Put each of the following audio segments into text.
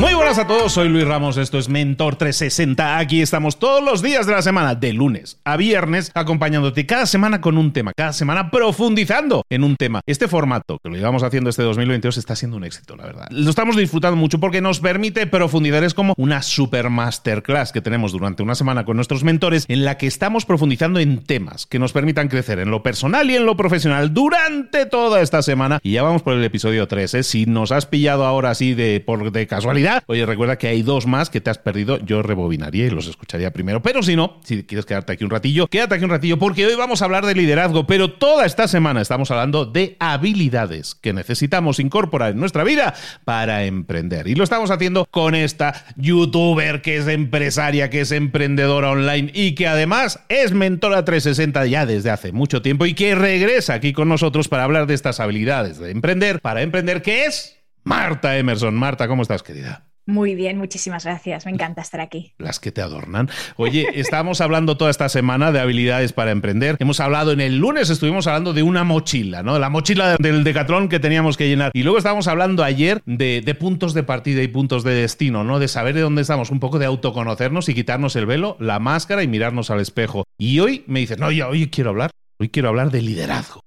Muy buenas a todos, soy Luis Ramos, esto es Mentor 360. Aquí estamos todos los días de la semana, de lunes a viernes, acompañándote cada semana con un tema, cada semana profundizando en un tema. Este formato que lo llevamos haciendo este 2022 está siendo un éxito, la verdad. Lo estamos disfrutando mucho porque nos permite profundizar. Es como una super masterclass que tenemos durante una semana con nuestros mentores en la que estamos profundizando en temas que nos permitan crecer en lo personal y en lo profesional durante toda esta semana. Y ya vamos por el episodio 3. ¿eh? Si nos has pillado ahora así de, por, de casualidad, Oye, recuerda que hay dos más que te has perdido. Yo rebobinaría y los escucharía primero. Pero si no, si quieres quedarte aquí un ratillo, quédate aquí un ratillo porque hoy vamos a hablar de liderazgo. Pero toda esta semana estamos hablando de habilidades que necesitamos incorporar en nuestra vida para emprender. Y lo estamos haciendo con esta youtuber que es empresaria, que es emprendedora online y que además es mentora 360 ya desde hace mucho tiempo y que regresa aquí con nosotros para hablar de estas habilidades de emprender, para emprender, que es Marta Emerson. Marta, ¿cómo estás, querida? Muy bien, muchísimas gracias. Me encanta estar aquí. Las que te adornan. Oye, estábamos hablando toda esta semana de habilidades para emprender. Hemos hablado en el lunes, estuvimos hablando de una mochila, ¿no? La mochila del decatrón que teníamos que llenar. Y luego estábamos hablando ayer de, de, puntos de partida y puntos de destino, ¿no? De saber de dónde estamos, un poco de autoconocernos y quitarnos el velo, la máscara y mirarnos al espejo. Y hoy me dices, no, yo hoy quiero hablar. Hoy quiero hablar de liderazgo.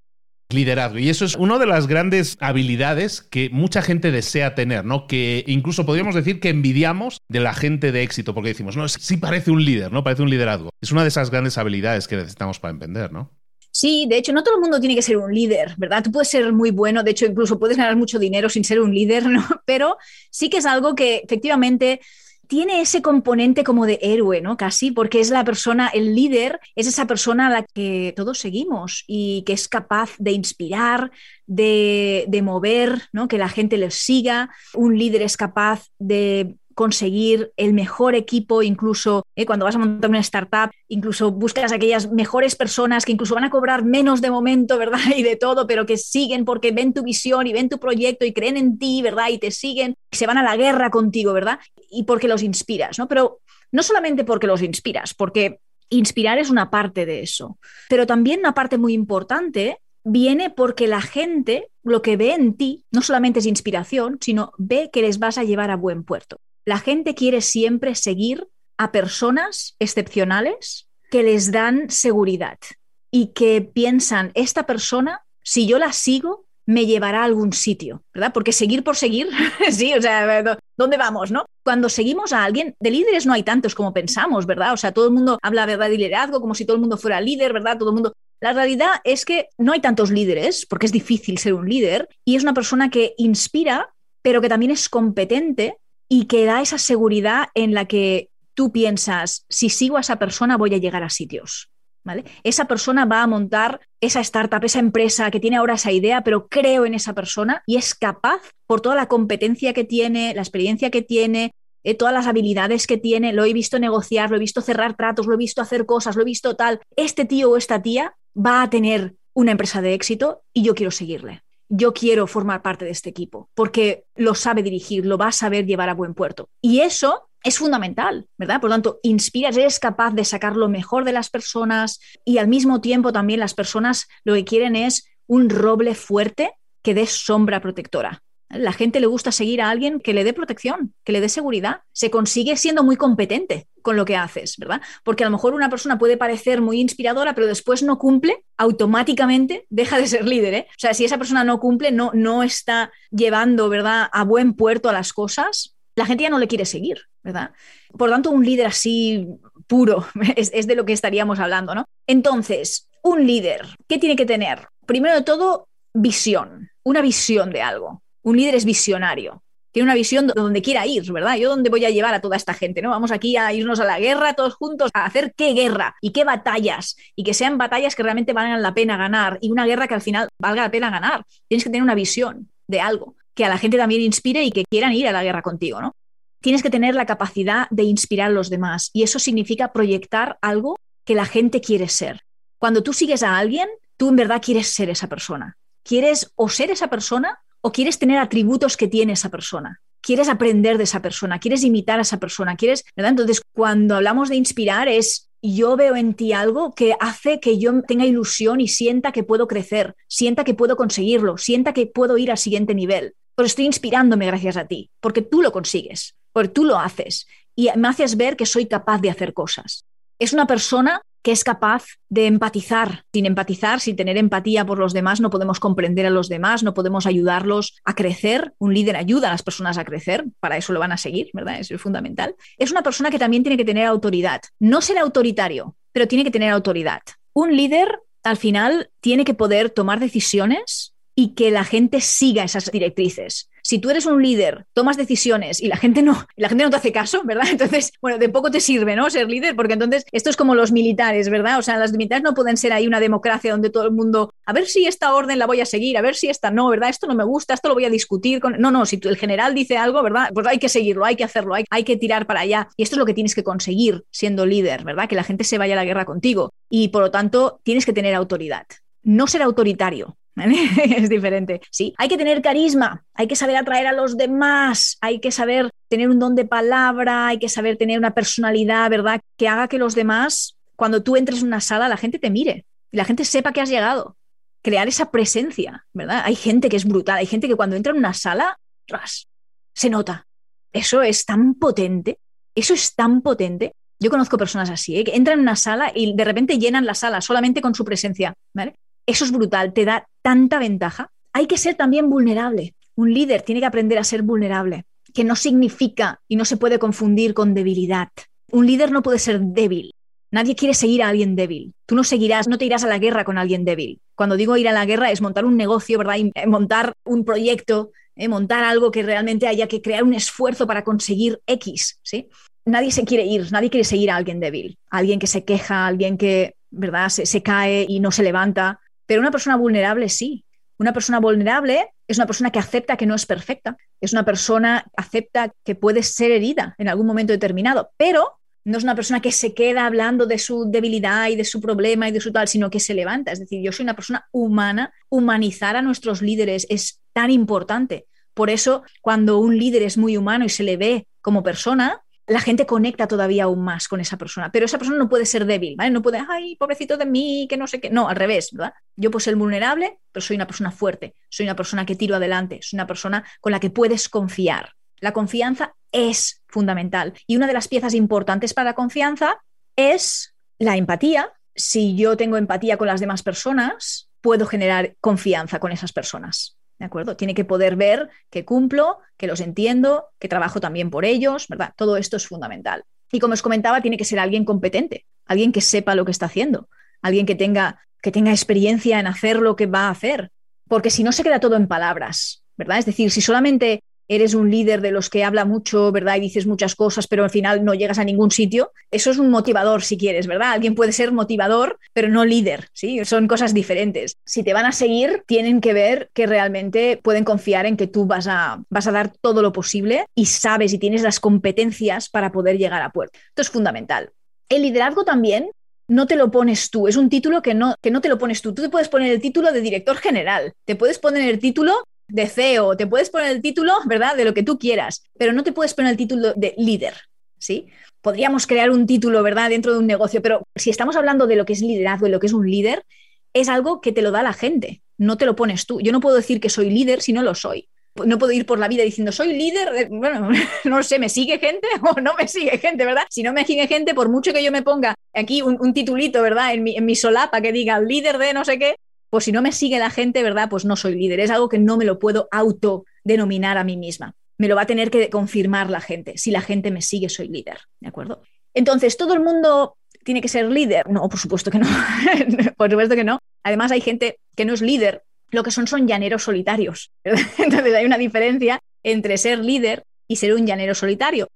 Liderazgo. Y eso es una de las grandes habilidades que mucha gente desea tener, ¿no? Que incluso podríamos decir que envidiamos de la gente de éxito, porque decimos, no, sí parece un líder, ¿no? Parece un liderazgo. Es una de esas grandes habilidades que necesitamos para emprender, ¿no? Sí, de hecho, no todo el mundo tiene que ser un líder, ¿verdad? Tú puedes ser muy bueno, de hecho, incluso puedes ganar mucho dinero sin ser un líder, ¿no? Pero sí que es algo que efectivamente tiene ese componente como de héroe, ¿no? Casi, porque es la persona, el líder es esa persona a la que todos seguimos y que es capaz de inspirar, de, de mover, ¿no? Que la gente les siga. Un líder es capaz de conseguir el mejor equipo, incluso eh, cuando vas a montar una startup, incluso buscas aquellas mejores personas que incluso van a cobrar menos de momento, ¿verdad? Y de todo, pero que siguen porque ven tu visión y ven tu proyecto y creen en ti, ¿verdad? Y te siguen, y se van a la guerra contigo, ¿verdad? Y porque los inspiras, ¿no? Pero no solamente porque los inspiras, porque inspirar es una parte de eso, pero también una parte muy importante viene porque la gente lo que ve en ti no solamente es inspiración, sino ve que les vas a llevar a buen puerto. La gente quiere siempre seguir a personas excepcionales que les dan seguridad y que piensan, esta persona, si yo la sigo, me llevará a algún sitio, ¿verdad? Porque seguir por seguir, sí, o sea, ¿dónde vamos, no? Cuando seguimos a alguien, de líderes no hay tantos como pensamos, ¿verdad? O sea, todo el mundo habla, ¿verdad?, de liderazgo, como si todo el mundo fuera líder, ¿verdad? Todo el mundo... La realidad es que no hay tantos líderes, porque es difícil ser un líder, y es una persona que inspira, pero que también es competente y que da esa seguridad en la que tú piensas, si sigo a esa persona voy a llegar a sitios. ¿Vale? Esa persona va a montar esa startup, esa empresa que tiene ahora esa idea, pero creo en esa persona y es capaz, por toda la competencia que tiene, la experiencia que tiene, eh, todas las habilidades que tiene, lo he visto negociar, lo he visto cerrar tratos, lo he visto hacer cosas, lo he visto tal, este tío o esta tía va a tener una empresa de éxito y yo quiero seguirle. Yo quiero formar parte de este equipo porque lo sabe dirigir, lo va a saber llevar a buen puerto. Y eso es fundamental, ¿verdad? Por lo tanto, inspiras, eres capaz de sacar lo mejor de las personas y al mismo tiempo también las personas lo que quieren es un roble fuerte que dé sombra protectora. La gente le gusta seguir a alguien que le dé protección, que le dé seguridad. Se consigue siendo muy competente con lo que haces, ¿verdad? Porque a lo mejor una persona puede parecer muy inspiradora, pero después no cumple, automáticamente deja de ser líder. ¿eh? O sea, si esa persona no cumple, no, no está llevando, ¿verdad?, a buen puerto a las cosas, la gente ya no le quiere seguir, ¿verdad? Por tanto, un líder así puro es, es de lo que estaríamos hablando, ¿no? Entonces, un líder, ¿qué tiene que tener? Primero de todo, visión, una visión de algo. Un líder es visionario. Tiene una visión de donde quiera ir, ¿verdad? Yo dónde voy a llevar a toda esta gente, ¿no? Vamos aquí a irnos a la guerra todos juntos, a hacer qué guerra y qué batallas y que sean batallas que realmente valgan la pena ganar y una guerra que al final valga la pena ganar. Tienes que tener una visión de algo que a la gente también inspire y que quieran ir a la guerra contigo, ¿no? Tienes que tener la capacidad de inspirar a los demás y eso significa proyectar algo que la gente quiere ser. Cuando tú sigues a alguien, tú en verdad quieres ser esa persona. Quieres o ser esa persona o quieres tener atributos que tiene esa persona. Quieres aprender de esa persona, quieres imitar a esa persona, quieres, ¿verdad? Entonces, cuando hablamos de inspirar es yo veo en ti algo que hace que yo tenga ilusión y sienta que puedo crecer, sienta que puedo conseguirlo, sienta que puedo ir al siguiente nivel pero estoy inspirándome gracias a ti, porque tú lo consigues, porque tú lo haces y me haces ver que soy capaz de hacer cosas. Es una persona que es capaz de empatizar. Sin empatizar, sin tener empatía por los demás, no podemos comprender a los demás, no podemos ayudarlos a crecer. Un líder ayuda a las personas a crecer, para eso lo van a seguir, ¿verdad? Es fundamental. Es una persona que también tiene que tener autoridad. No ser autoritario, pero tiene que tener autoridad. Un líder, al final, tiene que poder tomar decisiones y que la gente siga esas directrices. Si tú eres un líder, tomas decisiones y la gente no, la gente no te hace caso, ¿verdad? Entonces, bueno, de poco te sirve, ¿no? Ser líder, porque entonces esto es como los militares, ¿verdad? O sea, las militares no pueden ser ahí una democracia donde todo el mundo, a ver si esta orden la voy a seguir, a ver si esta no, ¿verdad? Esto no me gusta, esto lo voy a discutir con... No, no, si el general dice algo, ¿verdad? Pues hay que seguirlo, hay que hacerlo, hay, hay que tirar para allá. Y esto es lo que tienes que conseguir siendo líder, ¿verdad? Que la gente se vaya a la guerra contigo. Y por lo tanto, tienes que tener autoridad. No ser autoritario, es diferente. Sí, hay que tener carisma, hay que saber atraer a los demás, hay que saber tener un don de palabra, hay que saber tener una personalidad, ¿verdad? Que haga que los demás, cuando tú entres en una sala, la gente te mire y la gente sepa que has llegado. Crear esa presencia, ¿verdad? Hay gente que es brutal, hay gente que cuando entra en una sala, ras, se nota. Eso es tan potente, eso es tan potente. Yo conozco personas así, ¿eh? que entran en una sala y de repente llenan la sala solamente con su presencia, ¿vale? Eso es brutal, te da tanta ventaja. Hay que ser también vulnerable. Un líder tiene que aprender a ser vulnerable, que no significa y no se puede confundir con debilidad. Un líder no puede ser débil. Nadie quiere seguir a alguien débil. Tú no seguirás, no te irás a la guerra con alguien débil. Cuando digo ir a la guerra es montar un negocio, ¿verdad? Eh, montar un proyecto, eh, montar algo que realmente haya que crear un esfuerzo para conseguir X, ¿sí? Nadie se quiere ir, nadie quiere seguir a alguien débil, alguien que se queja, alguien que, ¿verdad? se cae y no se levanta. Pero una persona vulnerable sí. Una persona vulnerable es una persona que acepta que no es perfecta, es una persona que acepta que puede ser herida en algún momento determinado, pero no es una persona que se queda hablando de su debilidad y de su problema y de su tal, sino que se levanta. Es decir, yo soy una persona humana, humanizar a nuestros líderes es tan importante. Por eso, cuando un líder es muy humano y se le ve como persona, la gente conecta todavía aún más con esa persona, pero esa persona no puede ser débil, ¿vale? No puede, ay, pobrecito de mí, que no sé qué. No, al revés, ¿verdad? Yo puedo ser vulnerable, pero soy una persona fuerte, soy una persona que tiro adelante, soy una persona con la que puedes confiar. La confianza es fundamental y una de las piezas importantes para la confianza es la empatía. Si yo tengo empatía con las demás personas, puedo generar confianza con esas personas. ¿De acuerdo? Tiene que poder ver que cumplo, que los entiendo, que trabajo también por ellos, ¿verdad? Todo esto es fundamental. Y como os comentaba, tiene que ser alguien competente, alguien que sepa lo que está haciendo, alguien que tenga, que tenga experiencia en hacer lo que va a hacer, porque si no se queda todo en palabras, ¿verdad? Es decir, si solamente eres un líder de los que habla mucho, ¿verdad? Y dices muchas cosas, pero al final no llegas a ningún sitio. Eso es un motivador, si quieres, ¿verdad? Alguien puede ser motivador, pero no líder, ¿sí? Son cosas diferentes. Si te van a seguir, tienen que ver que realmente pueden confiar en que tú vas a, vas a dar todo lo posible y sabes y tienes las competencias para poder llegar a puerto. Esto es fundamental. El liderazgo también no te lo pones tú, es un título que no, que no te lo pones tú. Tú te puedes poner el título de director general, te puedes poner el título de CEO, te puedes poner el título, ¿verdad?, de lo que tú quieras, pero no te puedes poner el título de líder, ¿sí? Podríamos crear un título, ¿verdad?, dentro de un negocio, pero si estamos hablando de lo que es liderazgo y lo que es un líder, es algo que te lo da la gente, no te lo pones tú. Yo no puedo decir que soy líder si no lo soy. No puedo ir por la vida diciendo soy líder, bueno, no sé, ¿me sigue gente o no me sigue gente, verdad? Si no me sigue gente, por mucho que yo me ponga aquí un, titulito, ¿verdad? En mi, en mi solapa que diga líder de no sé qué, pues si no me sigue la gente, ¿verdad? Pues no soy líder. Es algo que no me lo puedo autodenominar a mí misma. Me lo va a tener que confirmar la gente. Si la gente me sigue, soy líder. ¿De acuerdo? Entonces, ¿todo el mundo tiene que ser líder? No, por supuesto que no. por supuesto que no. Además, hay gente que no es líder. Lo que son son llaneros solitarios. Entonces, hay una diferencia entre ser líder y ser un llanero solitario.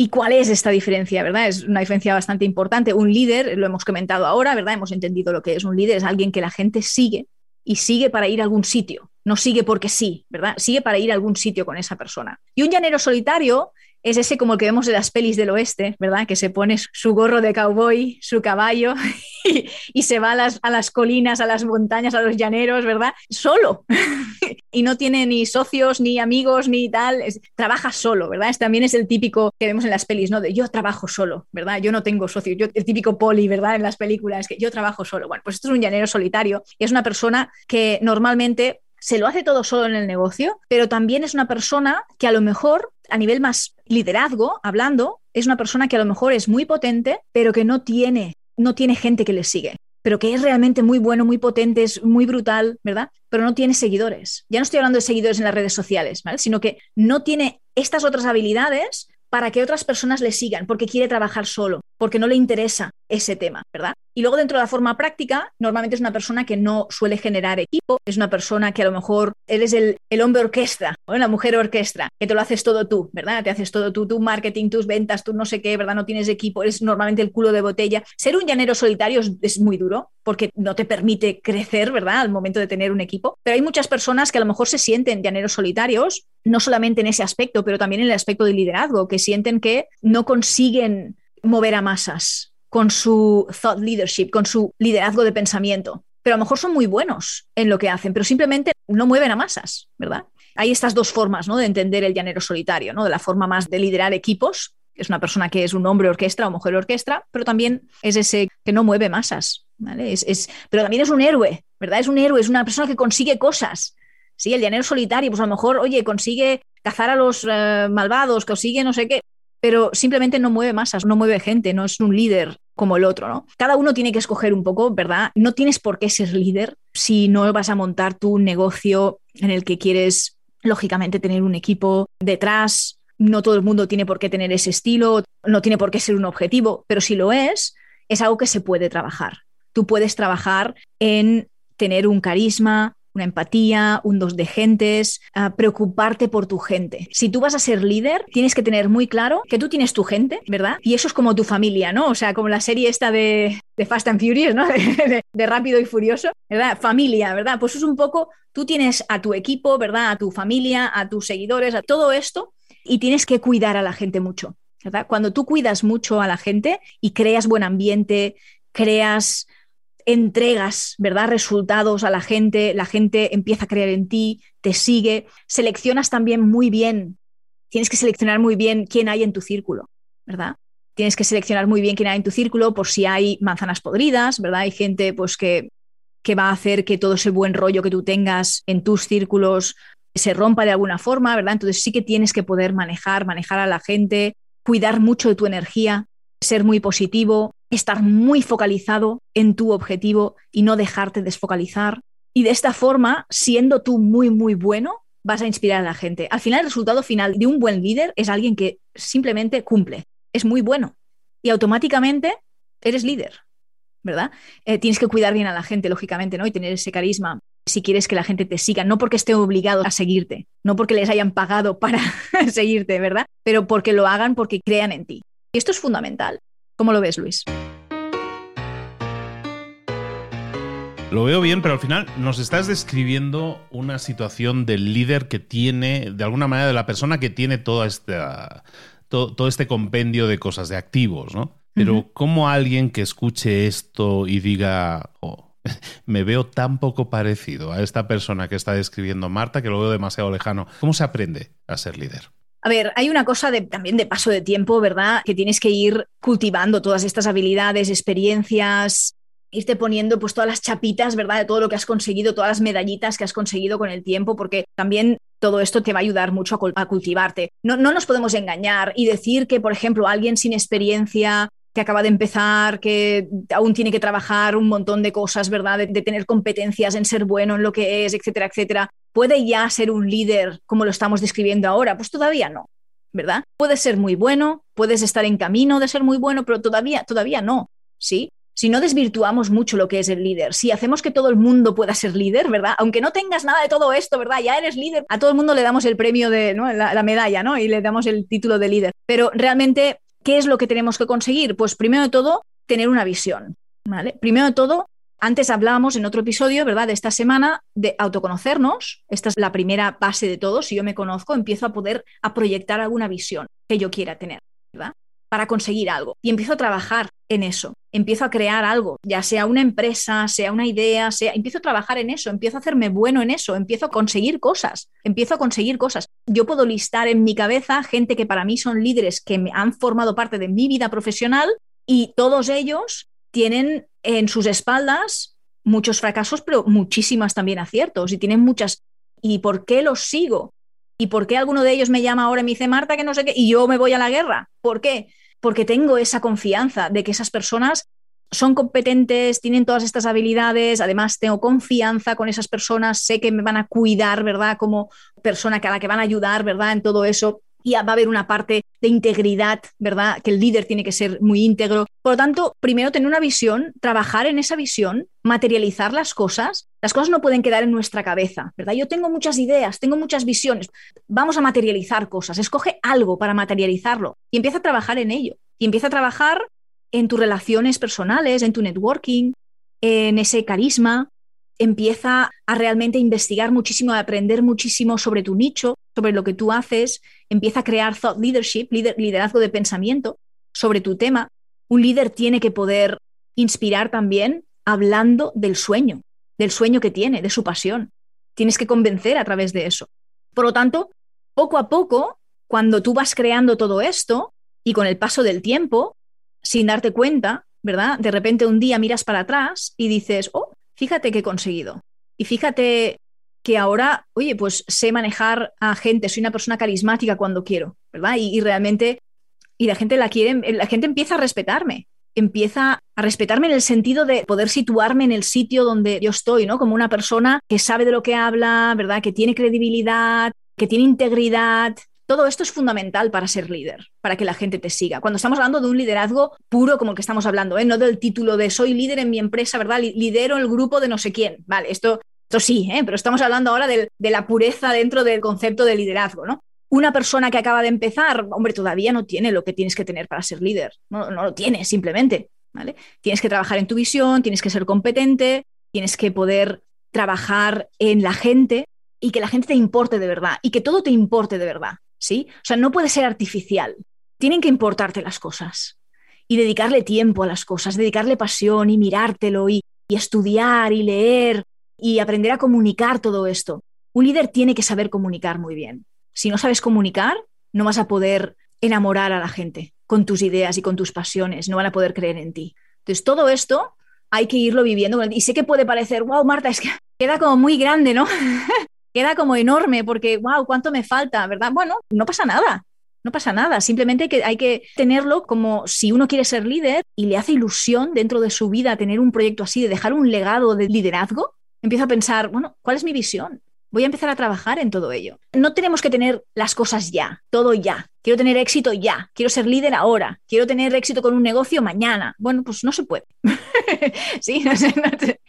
¿Y cuál es esta diferencia? ¿Verdad? Es una diferencia bastante importante. Un líder, lo hemos comentado ahora, ¿verdad? Hemos entendido lo que es un líder, es alguien que la gente sigue y sigue para ir a algún sitio. No sigue porque sí, ¿verdad? Sigue para ir a algún sitio con esa persona. Y un llanero solitario es ese como el que vemos en las pelis del oeste, ¿verdad? Que se pone su gorro de cowboy, su caballo y, se va a las, a las, colinas, a las montañas, a los llaneros, ¿verdad? Solo. y no tiene ni socios, ni amigos, ni tal. trabaja solo, ¿verdad? también es el típico que vemos en las pelis, ¿no? De yo trabajo solo, ¿verdad? Yo no tengo socios. Yo, el típico poli, ¿verdad? En las películas, que yo trabajo solo. Bueno, pues esto es un llanero solitario. Y es una persona que normalmente se lo hace todo solo en el negocio, pero también es una persona que a lo mejor a nivel más liderazgo, hablando, es una persona que a lo mejor es muy potente, pero que no tiene, no tiene gente que le sigue pero que es realmente muy bueno, muy potente, es muy brutal, ¿verdad? Pero no tiene seguidores. Ya no estoy hablando de seguidores en las redes sociales, ¿vale? Sino que no tiene estas otras habilidades para que otras personas le sigan, porque quiere trabajar solo, porque no le interesa ese tema, ¿verdad? Y luego dentro de la forma práctica, normalmente es una persona que no suele generar equipo, es una persona que a lo mejor eres el, el hombre orquesta o la mujer orquesta, que te lo haces todo tú, ¿verdad? Te haces todo tú, tu marketing, tus ventas, tú no sé qué, ¿verdad? No tienes equipo, eres normalmente el culo de botella. Ser un llanero solitario es, muy duro porque no te permite crecer, ¿verdad? Al momento de tener un equipo. Pero hay muchas personas que a lo mejor se sienten llaneros solitarios, no solamente en ese aspecto, pero también en el aspecto de liderazgo, que sienten que no consiguen mover a masas, con su thought leadership, con su liderazgo de pensamiento. Pero a lo mejor son muy buenos en lo que hacen, pero simplemente no mueven a masas, ¿verdad? Hay estas dos formas ¿no? de entender el llanero solitario, ¿no? de la forma más de liderar equipos, es una persona que es un hombre orquesta o mujer orquesta, pero también es ese que no mueve masas, ¿vale? Es, pero también es un héroe, ¿verdad? Es un héroe, es una persona que consigue cosas. Sí, el llanero solitario, pues a lo mejor, oye, consigue cazar a los eh, malvados, consigue no sé qué, pero simplemente no mueve masas, no mueve gente, no es un líder como el otro, ¿no? Cada uno tiene que escoger un poco, ¿verdad? No tienes por qué ser líder si no vas a montar tu negocio en el que quieres, lógicamente, tener un equipo detrás. No todo el mundo tiene por qué tener ese estilo, no tiene por qué ser un objetivo, pero si lo es, es algo que se puede trabajar. Tú puedes trabajar en tener un carisma, una empatía, un dos de gentes, preocuparte por tu gente. Si tú vas a ser líder, tienes que tener muy claro que tú tienes tu gente, ¿verdad? Y eso es como tu familia, ¿no? O sea, como la serie esta de, Fast and Furious, ¿no? De, Rápido y Furioso, ¿verdad? Familia, ¿verdad? Pues es un poco, tú tienes a tu equipo, ¿verdad? A tu familia, a tus seguidores, a todo esto, y tienes que cuidar a la gente mucho. ¿verdad? Cuando tú cuidas mucho a la gente y creas buen ambiente, creas entregas, ¿verdad? Resultados a la gente, la gente empieza a creer en ti, te sigue, seleccionas también muy bien, tienes que seleccionar muy bien quién hay en tu círculo, ¿verdad? Tienes que seleccionar muy bien quién hay en tu círculo por si hay manzanas podridas, ¿verdad? Hay gente pues que, que va a hacer que todo ese buen rollo que tú tengas en tus círculos se rompa de alguna forma, ¿verdad? Entonces sí que tienes que poder manejar, manejar a la gente, cuidar mucho de tu energía, ser muy positivo, estar muy focalizado en tu objetivo y no dejarte desfocalizar. Y de esta forma, siendo tú muy, muy bueno, vas a inspirar a la gente. Al final, el resultado final de un buen líder es alguien que simplemente cumple, es muy bueno y automáticamente eres líder, ¿verdad? Eh, tienes que cuidar bien a la gente, lógicamente, ¿no? Y tener ese carisma. si quieres que la gente te siga, no porque esté obligado a seguirte, no porque les hayan pagado para seguirte, ¿verdad? Pero porque lo hagan porque crean en ti. Y esto es fundamental. ¿Cómo lo ves, Luis? Lo veo bien, pero al final nos estás describiendo una situación del líder que tiene, de alguna manera, de la persona que tiene toda esta, todo, este compendio de cosas, de activos, ¿no? Pero ¿cómo alguien que escuche esto y diga, oh, me veo tan poco parecido a esta persona que está describiendo Marta que lo veo demasiado lejano, ¿cómo se aprende a ser líder? A ver, hay una cosa de, también de paso de tiempo, ¿verdad? Que tienes que ir cultivando todas estas habilidades, experiencias, irte poniendo pues todas las chapitas, ¿verdad? De todo lo que has conseguido, todas las medallitas que has conseguido con el tiempo, porque también todo esto te va a ayudar mucho a, cultivarte. No, no nos podemos engañar y decir que, por ejemplo, alguien sin experiencia que acaba de empezar, que aún tiene que trabajar un montón de cosas, ¿verdad? De, tener competencias en ser bueno en lo que es, etcétera, etcétera. ¿Puede ya ser un líder como lo estamos describiendo ahora? Pues todavía no, ¿verdad? Puedes ser muy bueno, puedes estar en camino de ser muy bueno, pero todavía, todavía no, ¿sí? si no desvirtuamos mucho lo que es el líder, si hacemos que todo el mundo pueda ser líder, ¿verdad? Aunque no tengas nada de todo esto, ¿verdad? Ya eres líder, a todo el mundo le damos el premio de, ¿no? la, medalla, ¿no? Y le damos el título de líder. Pero realmente, ¿qué es lo que tenemos que conseguir? Pues primero de todo, tener una visión, ¿vale? Primero de todo, antes hablábamos en otro episodio, ¿verdad? De esta semana de autoconocernos. Esta es la primera base de todo. Si yo me conozco, empiezo a poder a proyectar alguna visión que yo quiera tener. Para conseguir algo. Y empiezo a trabajar en eso empiezo a crear algo, ya sea una empresa, sea una idea, sea, empiezo a trabajar en eso, empiezo a hacerme bueno en eso, empiezo a conseguir cosas, empiezo a conseguir cosas. Yo puedo listar en mi cabeza gente que para mí son líderes que me han formado parte de mi vida profesional y todos ellos tienen en sus espaldas muchos fracasos, pero muchísimas también aciertos y tienen muchas. ¿Y por qué los sigo? ¿Y por qué alguno de ellos me llama ahora y me dice, Marta, que no sé qué, y yo me voy a la guerra? ¿Por qué? Porque tengo esa confianza de que esas personas son competentes, tienen todas estas habilidades, además tengo confianza con esas personas, sé que me van a cuidar, ¿verdad? Como persona a la que van a ayudar, ¿verdad? En todo eso y va a haber una parte de integridad, ¿verdad? Que el líder tiene que ser muy íntegro. Por lo tanto, primero tener una visión, trabajar en esa visión, materializar las cosas. Las cosas no pueden quedar en nuestra cabeza, ¿verdad? Yo tengo muchas ideas, tengo muchas visiones. Vamos a materializar cosas. Escoge algo para materializarlo y empieza a trabajar en ello. Y empieza a trabajar en tus relaciones personales, en tu networking, en ese carisma, empieza a realmente investigar muchísimo, a aprender muchísimo sobre tu nicho, sobre lo que tú haces, empieza a crear thought leadership, liderazgo de pensamiento sobre tu tema. Un líder tiene que poder inspirar también hablando del sueño, del sueño que tiene, de su pasión. Tienes que convencer a través de eso. Por lo tanto, poco a poco, cuando tú vas creando todo esto y con el paso del tiempo, sin darte cuenta, ¿verdad? De repente un día miras para atrás y dices, oh, fíjate que he conseguido. Y fíjate que ahora, oye, pues sé manejar a gente, soy una persona carismática cuando quiero, ¿verdad? Y, realmente, y la gente la quiere, la gente empieza a respetarme, empieza a respetarme en el sentido de poder situarme en el sitio donde yo estoy, ¿no? Como una persona que sabe de lo que habla, ¿verdad? Que tiene credibilidad, que tiene integridad, todo esto es fundamental para ser líder, para que la gente te siga. Cuando estamos hablando de un liderazgo puro como el que estamos hablando, ¿eh? no del título de soy líder en mi empresa, ¿verdad? Lidero el grupo de no sé quién. Vale, esto, esto sí, ¿eh? pero estamos hablando ahora de, la pureza dentro del concepto de liderazgo, ¿no? Una persona que acaba de empezar, hombre, todavía no tiene lo que tienes que tener para ser líder. No, no lo tiene, simplemente. ¿vale? Tienes que trabajar en tu visión, tienes que ser competente, tienes que poder trabajar en la gente y que la gente te importe de verdad y que todo te importe de verdad. ¿Sí? O sea, no puede ser artificial. Tienen que importarte las cosas y dedicarle tiempo a las cosas, dedicarle pasión y mirártelo y, y estudiar y leer y aprender a comunicar todo esto. Un líder tiene que saber comunicar muy bien. Si no sabes comunicar, no vas a poder enamorar a la gente con tus ideas y con tus pasiones, no van a poder creer en ti. Entonces, todo esto hay que irlo viviendo. Y sé que puede parecer, wow, Marta, es que queda como muy grande, ¿no? queda como enorme porque, wow, ¿cuánto me falta? ¿Verdad? Bueno, no pasa nada. No pasa nada, simplemente que hay que tenerlo como si uno quiere ser líder y le hace ilusión dentro de su vida tener un proyecto así, de dejar un legado de liderazgo, empieza a pensar, bueno, ¿cuál es mi visión? Voy a empezar a trabajar en todo ello. No tenemos que tener las cosas ya, todo ya. Quiero tener éxito ya, quiero ser líder ahora, quiero tener éxito con un negocio mañana. Bueno, pues no se puede. sí, no sé,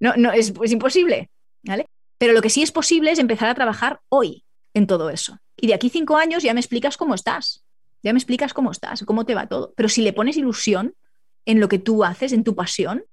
No, no, es, es imposible, ¿vale? Pero lo que sí es posible es empezar a trabajar hoy en todo eso. Y de aquí cinco años ya me explicas cómo estás, ya me explicas cómo estás, cómo te va todo. Pero si le pones ilusión en lo que tú haces, en tu pasión,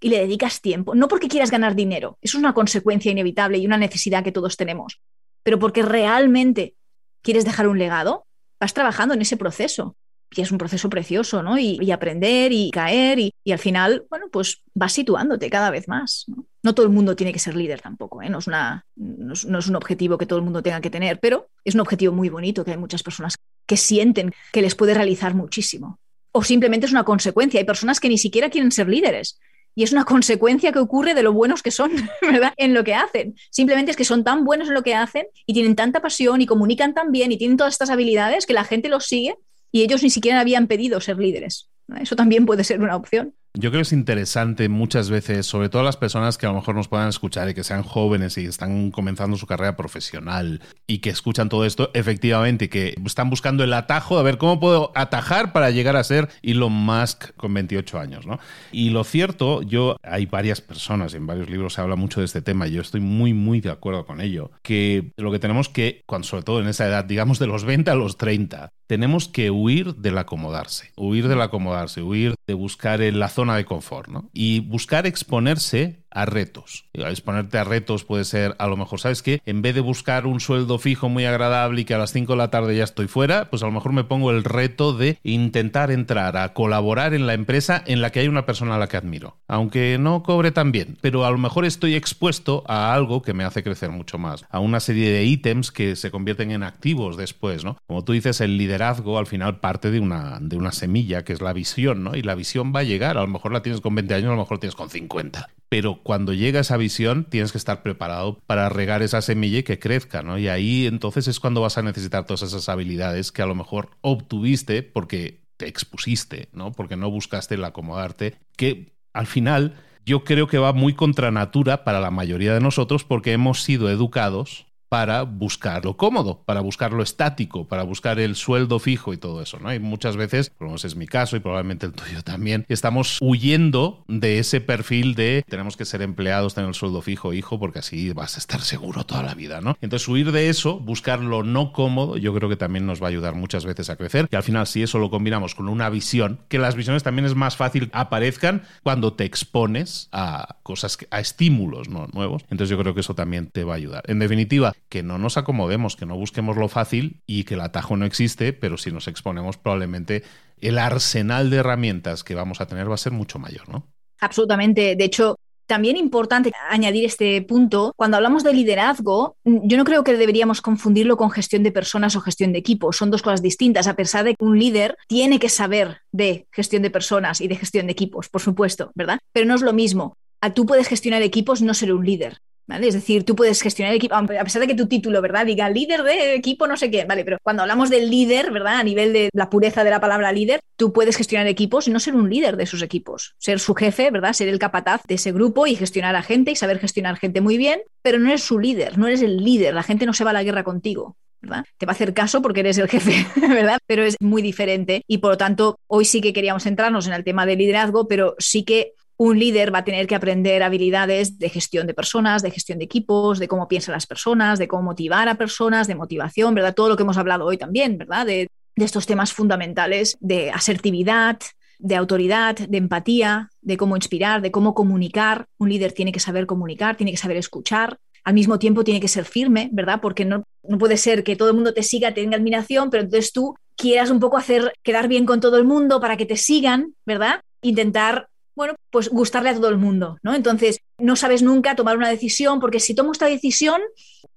y le dedicas tiempo, no porque quieras ganar dinero, eso es una consecuencia inevitable y una necesidad que todos tenemos, pero porque realmente quieres dejar un legado, vas trabajando en ese proceso. Y es un proceso precioso, ¿no? Y, aprender y caer y, al final, bueno, pues vas situándote cada vez más. ¿no? Todo el mundo tiene que ser líder tampoco, ¿eh? no, es no, no un objetivo que todo el mundo tenga que tener, pero es un objetivo muy bonito que hay muchas personas que sienten que les puede realizar muchísimo. O simplemente es una consecuencia. Hay personas que ni siquiera quieren ser líderes y es una consecuencia que ocurre de lo buenos que son. En lo que hacen. Simplemente es que son tan buenos en lo que hacen y tienen tanta pasión y comunican tan bien y tienen todas estas habilidades que la gente los sigue y ellos ni siquiera habían pedido ser líderes. Eso también puede ser una opción. Yo creo que es interesante muchas veces, sobre todo las personas que a lo mejor nos puedan escuchar y que sean jóvenes y están comenzando su carrera profesional y que escuchan todo esto, efectivamente, que están buscando el atajo de ver cómo puedo atajar para llegar a ser Elon Musk con 28 años, ¿no? Y lo cierto, yo, hay varias personas, en varios libros se habla mucho de este tema y yo estoy muy, muy de acuerdo con ello, que lo que tenemos que, cuando, sobre todo en esa edad, digamos de los 20 a los 30, tenemos que huir del acomodarse, huir del acomodarse, huir de buscar en la zona de confort, ¿no? Y buscar exponerse a retos. Exponerte a retos puede ser, a lo mejor, ¿sabes qué? En vez de buscar un sueldo fijo muy agradable y que a las 5 de la tarde ya estoy fuera, pues a lo mejor me pongo el reto de intentar entrar a colaborar en la empresa en la que hay una persona a la que admiro. Aunque no cobre tan bien, pero a lo mejor estoy expuesto a algo que me hace crecer mucho más, a una serie de ítems que se convierten en activos después, ¿no? Como tú dices, el liderazgo al final parte de una, de una semilla que es la visión, ¿no? Y la visión va a llegar, a lo mejor la tienes con 20 años, a lo mejor tienes con 50 pero cuando llega esa visión tienes que estar preparado para regar esa semilla y que crezca, ¿no? Y ahí entonces es cuando vas a necesitar todas esas habilidades que a lo mejor obtuviste porque te expusiste, ¿no? Porque no buscaste el acomodarte, que al final yo creo que va muy contra natura para la mayoría de nosotros porque hemos sido educados para buscar lo cómodo, para buscar lo estático, para buscar el sueldo fijo y todo eso, ¿no? Y muchas veces, por lo es mi caso y probablemente el tuyo también, estamos huyendo de ese perfil de tenemos que ser empleados, tener el sueldo fijo, hijo, porque así vas a estar seguro toda la vida, ¿no? Entonces, huir de eso, buscar lo no cómodo, yo creo que también nos va a ayudar muchas veces a crecer. Y al final, si eso lo combinamos con una visión, que las visiones también es más fácil aparezcan cuando te expones a cosas, a estímulos ¿no? nuevos. Entonces, yo creo que eso también te va a ayudar. En definitiva, que no nos acomodemos, que no busquemos lo fácil y que el atajo no existe, pero si nos exponemos probablemente el arsenal de herramientas que vamos a tener va a ser mucho mayor, ¿no? Absolutamente. De hecho, también importante añadir este punto, cuando hablamos de liderazgo, yo no creo que deberíamos confundirlo con gestión de personas o gestión de equipos, son dos cosas distintas, a pesar de que un líder tiene que saber de gestión de personas y de gestión de equipos, por supuesto, ¿verdad? Pero no es lo mismo. Tú puedes gestionar equipos, no ser un líder. Es decir, tú puedes gestionar el equipo, a pesar de que tu título, ¿verdad? Diga líder de equipo, no sé qué, ¿vale? Pero cuando hablamos del líder, ¿verdad? A nivel de la pureza de la palabra líder, tú puedes gestionar equipos y no ser un líder de esos equipos. Ser su jefe, ¿verdad? Ser el capataz de ese grupo y gestionar a gente y saber gestionar gente muy bien, pero no eres su líder, no eres el líder. La gente no se va a la guerra contigo. ¿verdad? Te va a hacer caso porque eres el jefe, ¿verdad? Pero es muy diferente y por lo tanto hoy sí que queríamos centrarnos en el tema del liderazgo, pero sí que un líder va a tener que aprender habilidades de gestión de personas, de gestión de equipos, de cómo piensan las personas, de cómo motivar a personas, de motivación, ¿verdad? Todo lo que hemos hablado hoy también, ¿verdad? De, estos temas fundamentales de asertividad, de autoridad, de empatía, de cómo inspirar, de cómo comunicar. Un líder tiene que saber comunicar, tiene que saber escuchar. Al mismo tiempo tiene que ser firme, ¿verdad? Porque no, no puede ser que todo el mundo te siga, tenga admiración, pero entonces tú quieras un poco hacer quedar bien con todo el mundo para que te sigan, ¿verdad? Intentar bueno, pues gustarle a todo el mundo, ¿no? Entonces, no sabes nunca tomar una decisión, porque si tomo esta decisión,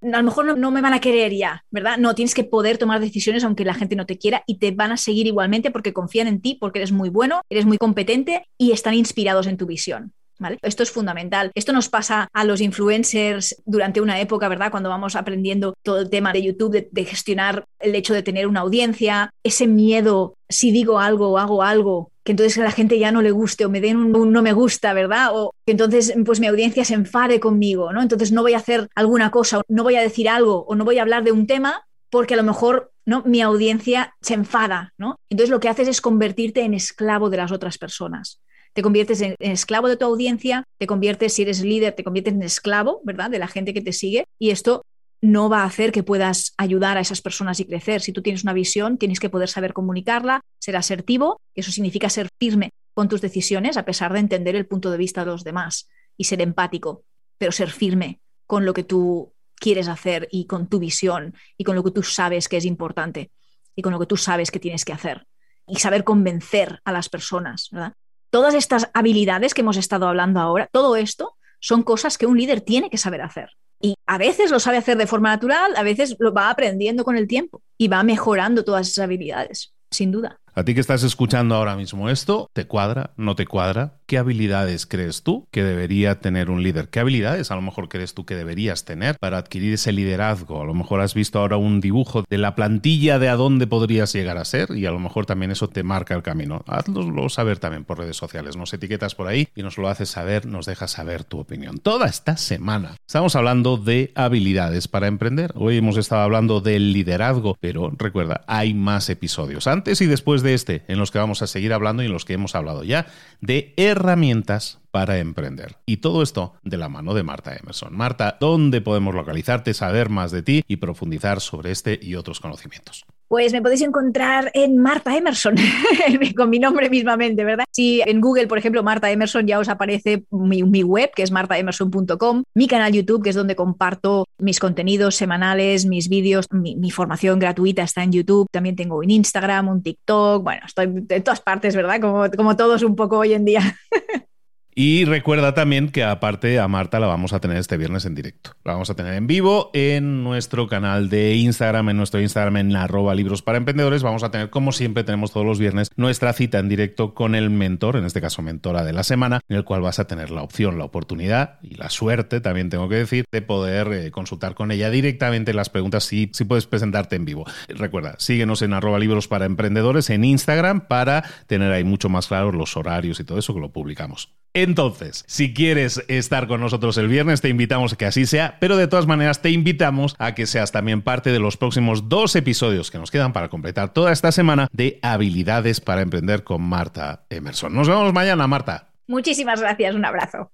a lo mejor no, me van a querer ya, ¿verdad? No, tienes que poder tomar decisiones aunque la gente no te quiera y te van a seguir igualmente porque confían en ti, porque eres muy bueno, eres muy competente y están inspirados en tu visión. Esto es fundamental. Esto nos pasa a los influencers durante una época, ¿verdad? Cuando vamos aprendiendo todo el tema de YouTube, de, gestionar el hecho de tener una audiencia, ese miedo, si digo algo o hago algo, que entonces a la gente ya no le guste o me den un, no me gusta, ¿verdad? O que entonces pues mi audiencia se enfade conmigo, ¿no? Entonces no voy a hacer alguna cosa, no voy a decir algo o no voy a hablar de un tema porque a lo mejor ¿no? mi audiencia se enfada, ¿no? Entonces lo que haces es convertirte en esclavo de las otras personas. Te conviertes en, esclavo de tu audiencia, te conviertes, si eres líder, te conviertes en esclavo, ¿verdad? De la gente que te sigue. Y esto no va a hacer que puedas ayudar a esas personas y crecer. Si tú tienes una visión, tienes que poder saber comunicarla, ser asertivo, eso significa ser firme con tus decisiones a pesar de entender el punto de vista de los demás y ser empático, pero ser firme con lo que tú quieres hacer y con tu visión y con lo que tú sabes que es importante y con lo que tú sabes que tienes que hacer y saber convencer a las personas, ¿verdad? Todas estas habilidades que hemos estado hablando ahora, todo esto son cosas que un líder tiene que saber hacer. Y a veces lo sabe hacer de forma natural, a veces lo va aprendiendo con el tiempo y va mejorando todas esas habilidades, sin duda. A ti que estás escuchando ahora mismo esto, ¿te cuadra? ¿No te cuadra? ¿Qué habilidades crees tú que debería tener un líder? ¿Qué habilidades a lo mejor crees tú que deberías tener para adquirir ese liderazgo? A lo mejor has visto ahora un dibujo de la plantilla de a dónde podrías llegar a ser y a lo mejor también eso te marca el camino. Hazlo saber también por redes sociales. Nos etiquetas por ahí y nos lo haces saber, nos dejas saber tu opinión. Toda esta semana estamos hablando de habilidades para emprender. Hoy hemos estado hablando del liderazgo, pero recuerda, hay más episodios antes y después de este en los que vamos a seguir hablando y en los que hemos hablado ya de herramientas para emprender. Y todo esto de la mano de Marta Emerson. Marta, ¿dónde podemos localizarte, saber más de ti y profundizar sobre este y otros conocimientos? Pues me podéis encontrar en Marta Emerson, con mi nombre mismamente, ¿verdad? Si en Google, por ejemplo, Marta Emerson ya os aparece mi, web, que es martaemerson.com, mi canal YouTube, que es donde comparto mis contenidos semanales, mis vídeos, mi, formación gratuita está en YouTube, también tengo un Instagram, un TikTok, bueno, estoy en todas partes, ¿verdad? Como, como todos un poco hoy en día. Y recuerda también que aparte a Marta la vamos a tener este viernes en directo. La vamos a tener en vivo en nuestro canal de Instagram, en nuestro Instagram en arroba libros para emprendedores. Vamos a tener, como siempre tenemos todos los viernes, nuestra cita en directo con el mentor, en este caso mentora de la semana, en el cual vas a tener la opción, la oportunidad y la suerte, también tengo que decir, de poder eh, consultar con ella directamente las preguntas si, si puedes presentarte en vivo. Recuerda, síguenos en arroba libros para emprendedores en Instagram para tener ahí mucho más claros los horarios y todo eso que lo publicamos. Entonces, si quieres estar con nosotros el viernes, te invitamos a que así sea, pero de todas maneras te invitamos a que seas también parte de los próximos dos episodios que nos quedan para completar toda esta semana de habilidades para emprender con Marta Emerson. Nos vemos mañana, Marta. Muchísimas gracias, un abrazo.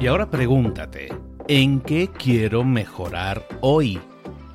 Y ahora pregúntate, ¿en qué quiero mejorar hoy?